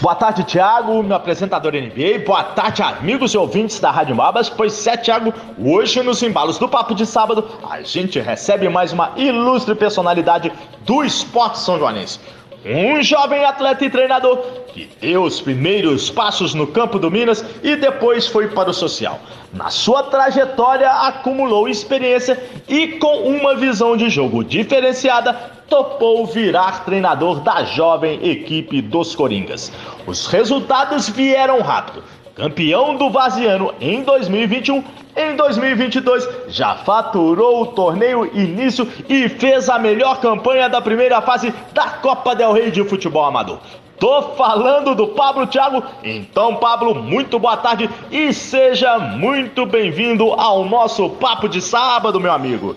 Boa tarde, Thiago, meu apresentador NBA. Boa tarde, amigos e ouvintes da Rádio Mabas. Pois é, Thiago, hoje nos embalos do Papo de Sábado, a gente recebe mais uma ilustre personalidade do esporte são joanense. Um jovem atleta e treinador que deu os primeiros passos no campo do Minas e depois foi para o social. Na sua trajetória, acumulou experiência e, com uma visão de jogo diferenciada, topou virar treinador da jovem equipe dos Coringas. Os resultados vieram rápido. Campeão do Vaziano em 2021, em 2022 já faturou o torneio início e fez a melhor campanha da primeira fase da Copa del Rey de futebol amador. Tô falando do Pablo Thiago. Então, Pablo, muito boa tarde e seja muito bem-vindo ao nosso papo de sábado, meu amigo.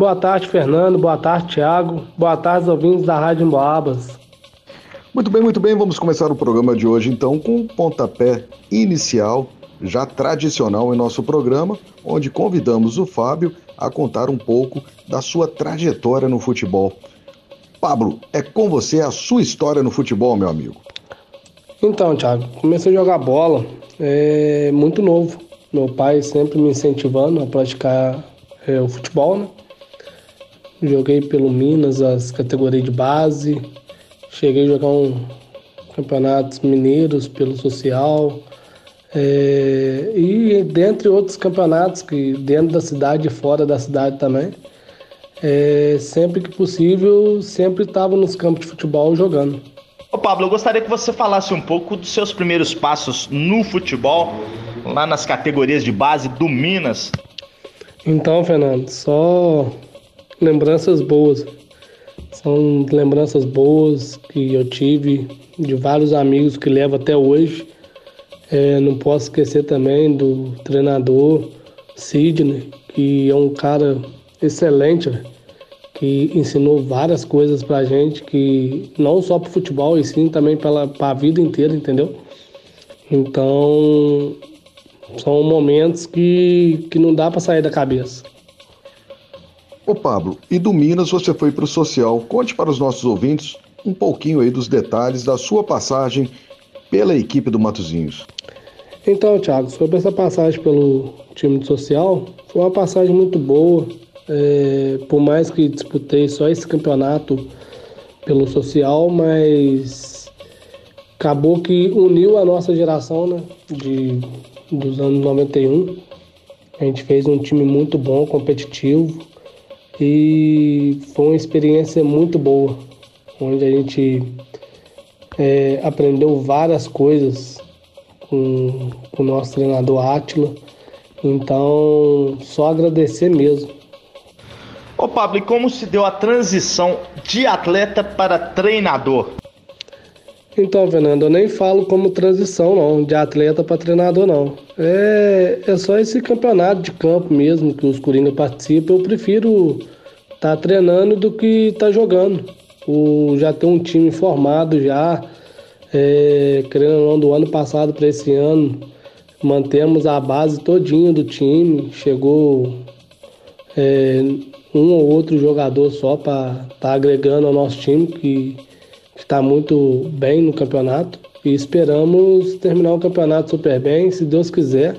Boa tarde, Fernando. Boa tarde, Thiago. Boa tarde, ouvintes da Rádio Emboabas. Muito bem, muito bem. Vamos começar o programa de hoje então com um pontapé inicial, já tradicional em nosso programa, onde convidamos o Fábio a contar um pouco da sua trajetória no futebol. Pablo, é com você a sua história no futebol, meu amigo. Então, Thiago, comecei a jogar bola é, muito novo. Meu pai sempre me incentivando a praticar é, o futebol, né? Joguei pelo Minas as categorias de base, cheguei a jogar um campeonatos mineiros pelo social é, e dentre outros campeonatos que dentro da cidade e fora da cidade também. É, sempre que possível, sempre estava nos campos de futebol jogando. Ô Pablo, eu gostaria que você falasse um pouco dos seus primeiros passos no futebol, lá nas categorias de base do Minas. Então, Fernando, só lembranças boas. São lembranças boas que eu tive de vários amigos que levo até hoje. É, não posso esquecer também do treinador Sidney, que é um cara excelente, que ensinou várias coisas pra gente, que não só pro futebol, e sim também pela, pra vida inteira, entendeu? Então, são momentos que, que não dá para sair da cabeça. Ô Pablo, e do Minas você foi para o social. Conte para os nossos ouvintes um pouquinho aí dos detalhes da sua passagem pela equipe do Matozinhos. Então, Thiago, sobre essa passagem pelo time do social, foi uma passagem muito boa. É, por mais que disputei só esse campeonato pelo social, mas acabou que uniu a nossa geração, né, de, dos anos 91. A gente fez um time muito bom, competitivo e foi uma experiência muito boa, onde a gente é, aprendeu várias coisas com, com o nosso treinador Átila. Então, só agradecer mesmo. Ô Pablo, e como se deu a transição de atleta para treinador? Então, Fernando, eu nem falo como transição, não, de atleta para treinador, não. É, é só esse campeonato de campo mesmo que os Coringa participam. Eu prefiro estar tá treinando do que estar tá jogando. O, já tem um time formado já, é, querendo ou não, do ano passado para esse ano. Mantemos a base todinha do time. Chegou é, um ou outro jogador só para estar tá agregando ao nosso time, que está muito bem no campeonato e esperamos terminar o campeonato super bem, se Deus quiser.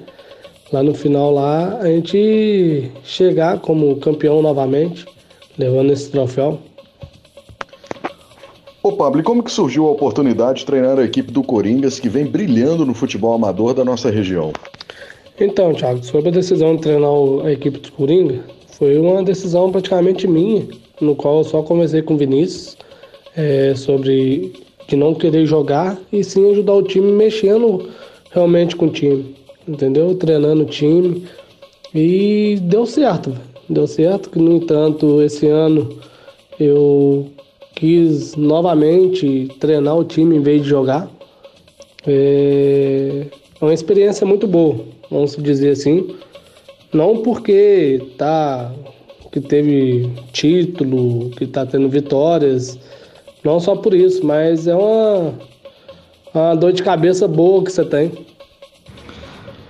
Lá no final lá a gente chegar como campeão novamente, levando esse troféu. Ô Pablo, e como que surgiu a oportunidade de treinar a equipe do Coringas que vem brilhando no futebol amador da nossa região? Então, Thiago, sobre a decisão de treinar a equipe do Coringa, foi uma decisão praticamente minha, no qual eu só conversei com o Vinícius é, sobre de não querer jogar e sim ajudar o time mexendo realmente com o time, entendeu? Treinando o time e deu certo, deu certo. Que no entanto esse ano eu quis novamente treinar o time em vez de jogar. É, uma experiência muito boa, vamos dizer assim. Não porque tá que teve título, que está tendo vitórias, não só por isso, mas é uma, uma dor de cabeça boa que você tem.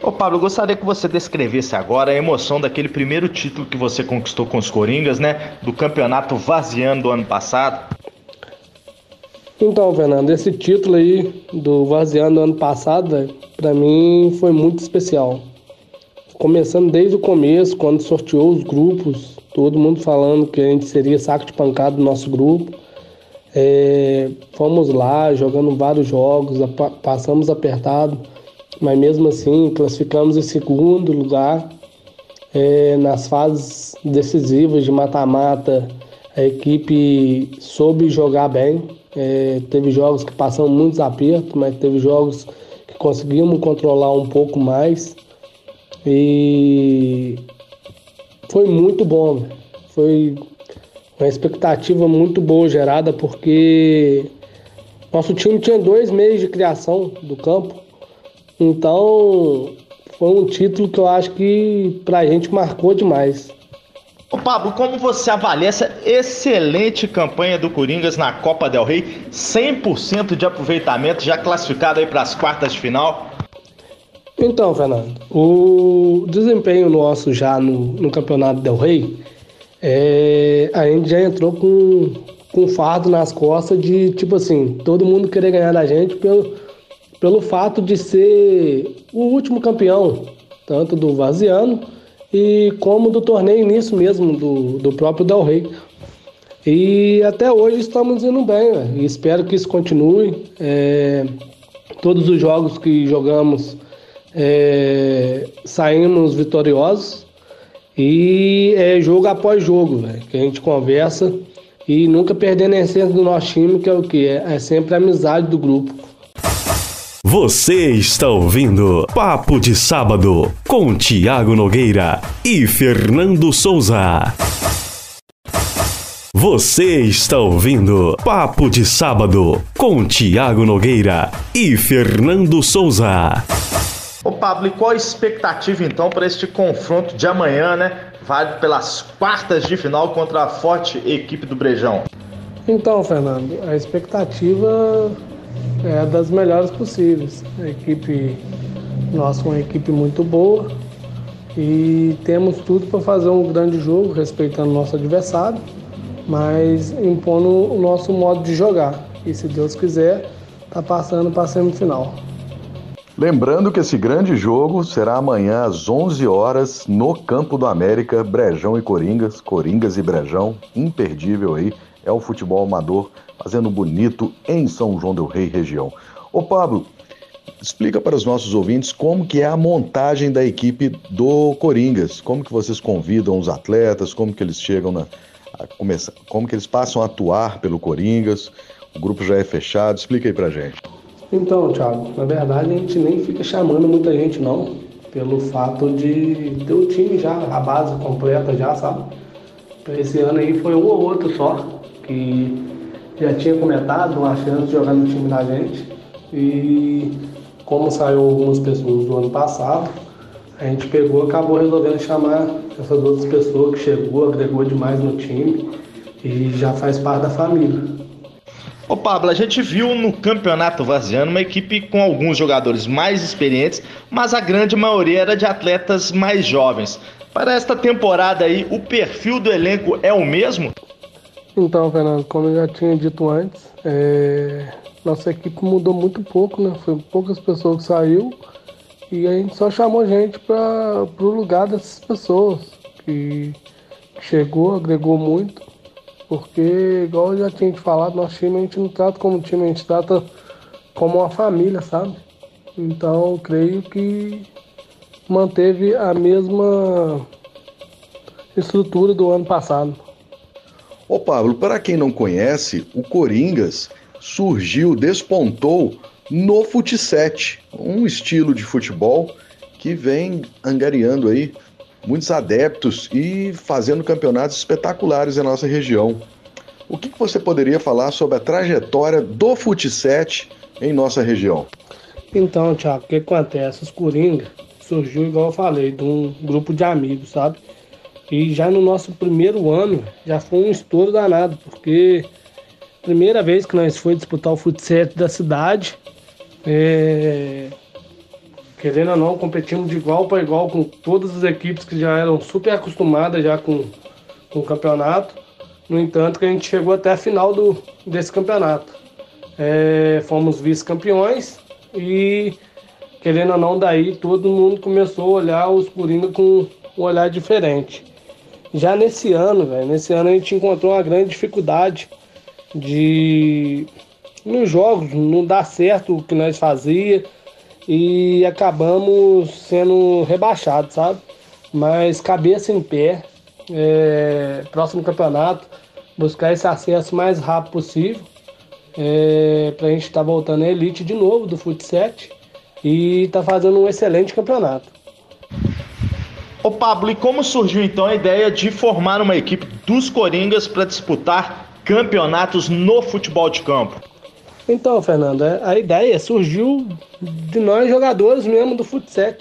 Ô Pablo, eu gostaria que você descrevesse agora a emoção daquele primeiro título que você conquistou com os Coringas, né? Do campeonato vaziano do ano passado. Então, Fernando, esse título aí do vaziano do ano passado, para mim foi muito especial. Começando desde o começo, quando sorteou os grupos, todo mundo falando que a gente seria saco de pancada do nosso grupo. É, fomos lá jogando vários jogos, passamos apertado, mas mesmo assim classificamos em segundo lugar. É, nas fases decisivas de mata-mata, a equipe soube jogar bem. É, teve jogos que passamos muitos apertos, mas teve jogos que conseguimos controlar um pouco mais. E foi muito bom. Foi uma expectativa muito boa gerada, porque nosso time tinha dois meses de criação do campo. Então foi um título que eu acho que pra gente marcou demais. Ô Pablo, como você avalia essa excelente campanha do Coringas na Copa Del Rey? 100% de aproveitamento, já classificado aí para as quartas de final. Então, Fernando, o desempenho nosso já no, no Campeonato Del Rey, é, a gente já entrou com, com fardo nas costas de, tipo assim, todo mundo querer ganhar da gente pelo, pelo fato de ser o último campeão, tanto do Vaziano e como do torneio início mesmo, do, do próprio Del Rey. E até hoje estamos indo bem, né? e espero que isso continue. É, todos os jogos que jogamos é, saímos vitoriosos e é jogo após jogo, né? que a gente conversa e nunca perdendo a essência do nosso time, que é o que? É, é sempre a amizade do grupo. Você está ouvindo Papo de Sábado com Tiago Nogueira e Fernando Souza. Você está ouvindo Papo de Sábado com Tiago Nogueira e Fernando Souza. Ô Pablo, e qual a expectativa então para este confronto de amanhã, né? Válido pelas quartas de final contra a forte equipe do Brejão. Então, Fernando, a expectativa é das melhores possíveis. A equipe nossa é uma equipe muito boa e temos tudo para fazer um grande jogo, respeitando nosso adversário, mas impondo o nosso modo de jogar. E se Deus quiser, tá passando para a semifinal. Lembrando que esse grande jogo será amanhã às 11 horas no Campo do América, Brejão e Coringas, Coringas e Brejão, imperdível aí, é o futebol amador fazendo bonito em São João del Rei região. Ô Pablo, explica para os nossos ouvintes como que é a montagem da equipe do Coringas, como que vocês convidam os atletas, como que eles chegam na começar, como que eles passam a atuar pelo Coringas, o grupo já é fechado, explica aí pra gente. Então, Thiago, na verdade a gente nem fica chamando muita gente não, pelo fato de ter o time já, a base completa já, sabe? Esse ano aí foi um ou outro só, que já tinha comentado uma chance de jogar no time da gente. E como saiu algumas pessoas do ano passado, a gente pegou acabou resolvendo chamar essas outras pessoas que chegou, agregou demais no time e já faz parte da família. Ô Pablo, a gente viu no Campeonato Vaziano uma equipe com alguns jogadores mais experientes, mas a grande maioria era de atletas mais jovens. Para esta temporada aí, o perfil do elenco é o mesmo? Então, Fernando, como eu já tinha dito antes, é... nossa equipe mudou muito pouco, né? Foi poucas pessoas que saiu e a gente só chamou gente para o lugar dessas pessoas que chegou, agregou muito, porque igual eu já tinha te falado, nosso time a gente não trata como time, a gente trata como uma família, sabe? Então, creio que manteve a mesma estrutura do ano passado. Ô Pablo, para quem não conhece, o Coringas surgiu, despontou no futsete, um estilo de futebol que vem angariando aí muitos adeptos e fazendo campeonatos espetaculares em nossa região. O que, você poderia falar sobre a trajetória do futsete em nossa região? Então, Thiago, o que acontece? Os Coringa surgiu, igual eu falei, de um grupo de amigos, sabe? E já no nosso primeiro ano, já foi um estouro danado, porque primeira vez que nós foi disputar o futsal da cidade, é... querendo ou não, competimos de igual para igual com todas as equipes que já eram super acostumadas já com, com o campeonato. No entanto, que a gente chegou até a final do, desse campeonato. É... fomos vice-campeões e querendo ou não, daí todo mundo começou a olhar os Coringa com um olhar diferente. Já nesse ano, velho, nesse ano a gente encontrou uma grande dificuldade de nos jogos não dar certo o que nós fazia e acabamos sendo rebaixados, sabe? Mas cabeça em pé, é, próximo campeonato, buscar esse acesso mais rápido possível é, para a gente estar tá voltando à elite de novo do futsal e tá fazendo um excelente campeonato. Ô Pablo, e como surgiu então a ideia de formar uma equipe dos Coringas para disputar campeonatos no futebol de campo? Então, Fernando, é, a ideia surgiu de nós jogadores mesmo do futsal.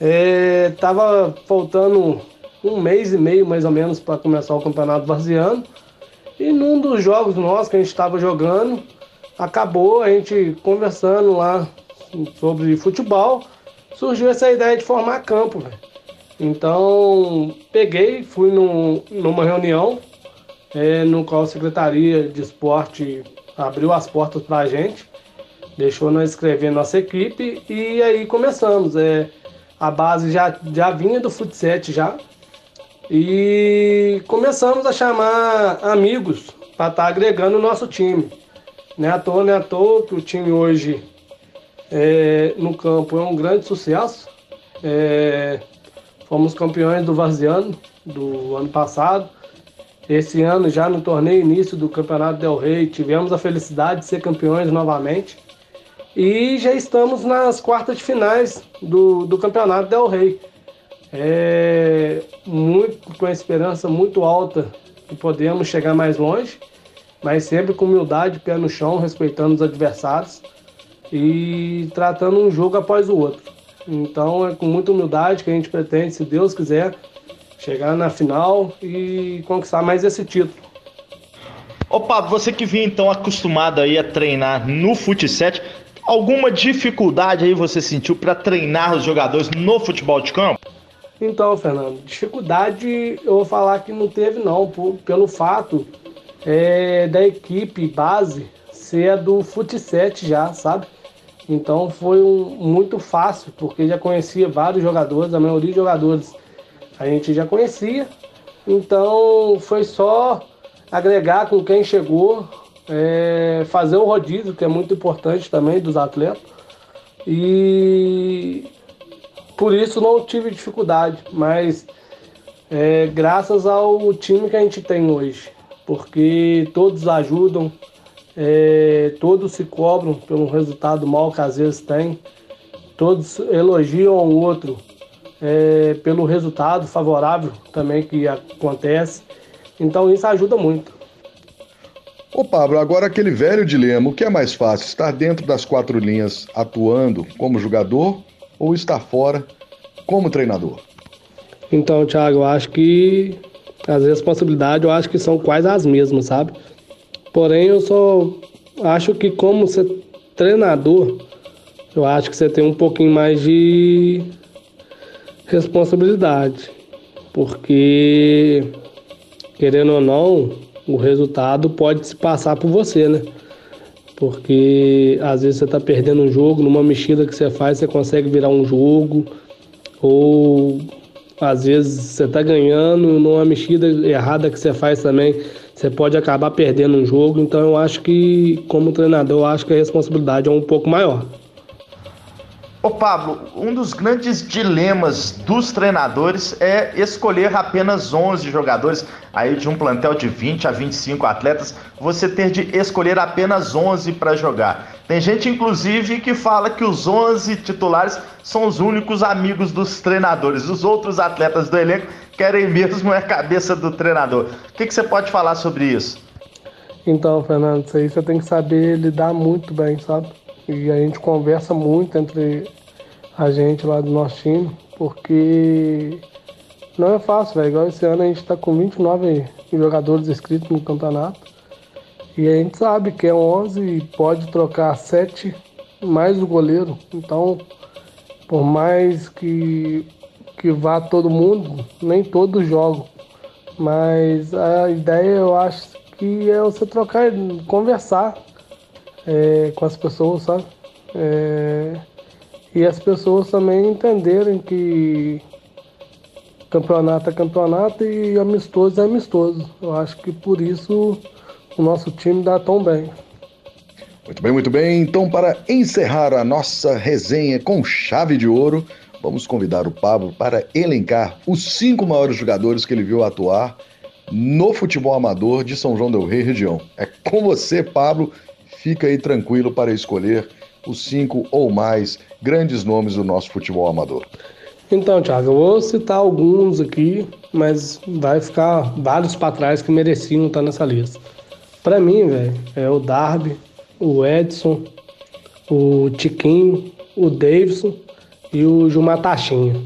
É, tava faltando um mês e meio mais ou menos para começar o campeonato vaziano. E num dos jogos nossos que a gente estava jogando, acabou a gente conversando lá sobre futebol, surgiu essa ideia de formar campo, véio. Então, peguei, fui num, numa reunião é, no qual a Secretaria de Esporte abriu as portas para a gente, deixou nós escrever nossa equipe e aí começamos. É, a base já, já vinha do futsal já e começamos a chamar amigos para estar tá agregando o nosso time. Não é à toa, não é à toa que o time hoje é, no campo é um grande sucesso. É, fomos campeões do Vaziano do ano passado. Esse ano, já no torneio início do Campeonato Del Rey, tivemos a felicidade de ser campeões novamente. E já estamos nas quartas de finais do, do Campeonato Del Rey. É, muito, com a esperança muito alta que podemos chegar mais longe, mas sempre com humildade, pé no chão, respeitando os adversários e tratando um jogo após o outro. Então é com muita humildade que a gente pretende, se Deus quiser, chegar na final e conquistar mais esse título. Opa, você que vinha então acostumado aí a treinar no futsal, alguma dificuldade aí você sentiu para treinar os jogadores no futebol de campo? Então, Fernando, dificuldade eu vou falar que não teve não, por, pelo fato é, da equipe base ser a do futsal já, sabe? Então foi um, muito fácil, porque já conhecia vários jogadores, a maioria dos jogadores a gente já conhecia. Então foi só agregar com quem chegou, é, fazer o rodízio, que é muito importante também dos atletas. E por isso não tive dificuldade, mas é, graças ao time que a gente tem hoje, porque todos ajudam, é, todos se cobram pelo resultado mal que às vezes tem, todos elogiam o outro é, pelo resultado favorável também que acontece. Então isso ajuda muito. Ô Pablo, agora aquele velho dilema, o que é mais fácil, estar dentro das quatro linhas atuando como jogador ou estar fora como treinador? Então, Thiago, eu acho que as responsabilidades eu acho que são quase as mesmas, sabe? Porém, eu só acho que como ser treinador, eu acho que você tem um pouquinho mais de responsabilidade. Porque, querendo ou não, o resultado pode se passar por você, né? Porque às vezes você está perdendo um jogo, numa mexida que você faz, você consegue virar um jogo, ou às vezes você está ganhando, numa mexida errada que você faz também, você pode acabar perdendo um jogo. Então eu acho que, como treinador, eu acho que a responsabilidade é um pouco maior. Ô Pablo, um dos grandes dilemas dos treinadores é escolher apenas 11 jogadores, aí de um plantel de 20 a 25 atletas, você ter de escolher apenas 11 para jogar. Tem gente, inclusive, que fala que os 11 titulares são os únicos amigos dos treinadores. Os outros atletas do elenco querem mesmo é a cabeça do treinador. O que, que você pode falar sobre isso? Então, Fernando, isso aí você tem que saber lidar muito bem, sabe? E a gente conversa muito entre a gente lá do nosso time, porque não é fácil, velho. Igual esse ano a gente tá com 29 jogadores inscritos no campeonato. E a gente sabe que é 11 e pode trocar 7 mais o goleiro. Então, por mais que, que vá todo mundo, nem todos jogam. Mas a ideia eu acho que é você trocar, conversar é, com as pessoas, sabe? É, e as pessoas também entenderem que campeonato é campeonato e amistoso é amistoso. Eu acho que por isso o nosso time dá tão bem. Muito bem, muito bem. Então, para encerrar a nossa resenha com chave de ouro, vamos convidar o Pablo para elencar os cinco maiores jogadores que ele viu atuar no futebol amador de São João del Rei região. É com você, Pablo. Fica aí tranquilo para escolher os cinco ou mais grandes nomes do nosso futebol amador. Então, Thiago, eu vou citar alguns aqui, mas vai ficar vários para trás que mereciam estar nessa lista. Para mim, velho, é o Darby, o Edson, o Tiquinho, o Davidson e o Gilmar Tachinha.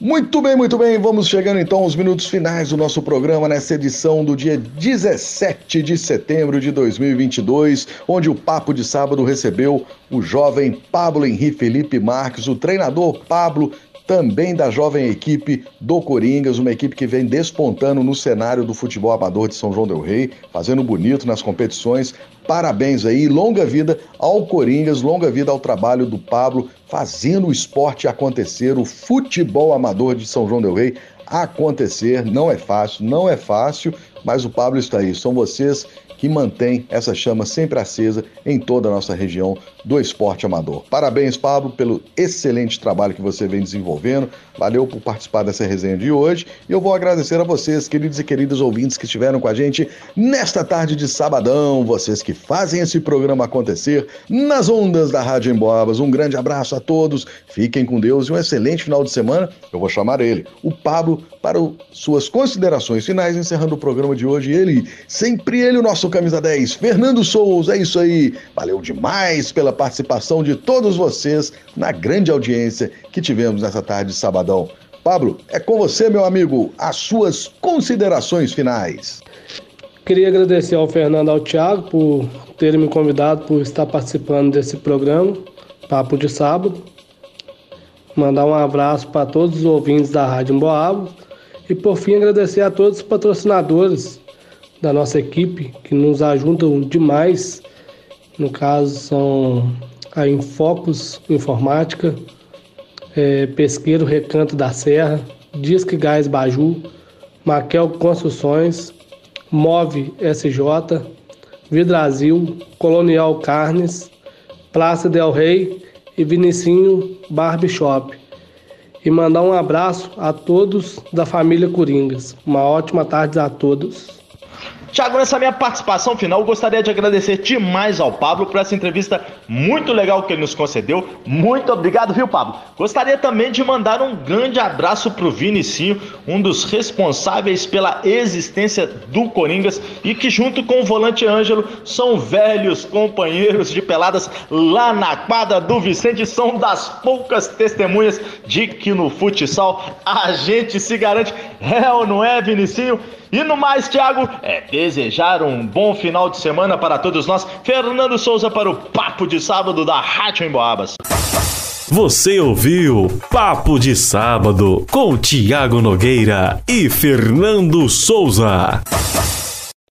Muito bem, muito bem. Vamos chegando então aos minutos finais do nosso programa nessa edição do dia 17 de setembro de 2022, onde o Papo de Sábado recebeu o jovem Pablo Henrique Felipe Marques, o treinador Pablo também da jovem equipe do Coringas, uma equipe que vem despontando no cenário do futebol amador de São João del Rei, fazendo bonito nas competições. Parabéns aí, longa vida ao Coringas, longa vida ao trabalho do Pablo, fazendo o esporte acontecer, o futebol amador de São João del Rei acontecer. Não é fácil, não é fácil, mas o Pablo está aí. São vocês que mantém essa chama sempre acesa em toda a nossa região do esporte amador. Parabéns, Pablo, pelo excelente trabalho que você vem desenvolvendo. Valeu por participar dessa resenha de hoje. E eu vou agradecer a vocês, queridos e queridas ouvintes que estiveram com a gente nesta tarde de sabadão, vocês que fazem esse programa acontecer nas ondas da Rádio Emboabas. Um grande abraço a todos, fiquem com Deus e um excelente final de semana. Eu vou chamar ele, o Pablo, para suas considerações finais, encerrando o programa de hoje. Ele, sempre ele, o nosso camisa 10, Fernando Souza. É isso aí. Valeu demais pela participação de todos vocês na grande audiência que tivemos nessa tarde de sabadão. Pablo, é com você, meu amigo, as suas considerações finais. Queria agradecer ao Fernando e ao Thiago por terem me convidado por estar participando desse programa, Papo de Sábado. Mandar um abraço para todos os ouvintes da Rádio Emboabas e, por fim, agradecer a todos os patrocinadores da nossa equipe que nos ajudam demais. No caso, são a Infocus Informática, é, Pesqueiro Recanto da Serra, Disque Gás Baju, Maquel Construções, Move SJ, Vidrasil, Colonial Carnes, Praça Del Rey e Vinicinho Barbershop. E mandar um abraço a todos da família Coringas. Uma ótima tarde a todos. Tiago, nessa minha participação final, gostaria de agradecer demais ao Pablo por essa entrevista muito legal que ele nos concedeu. Muito obrigado, viu, Pablo? Gostaria também de mandar um grande abraço pro Vinicinho, um dos responsáveis pela existência do Coringas e que, junto com o volante Ângelo, são velhos companheiros de peladas lá na quadra do Vicente. São das poucas testemunhas de que no futsal a gente se garante. É ou não é, Vinicinho? E no mais, Thiago, é desejar um bom final de semana para todos nós. Fernando Souza para o Papo de Sábado da Rádio Emboabas. Você ouviu Papo de Sábado com Tiago Nogueira e Fernando Souza.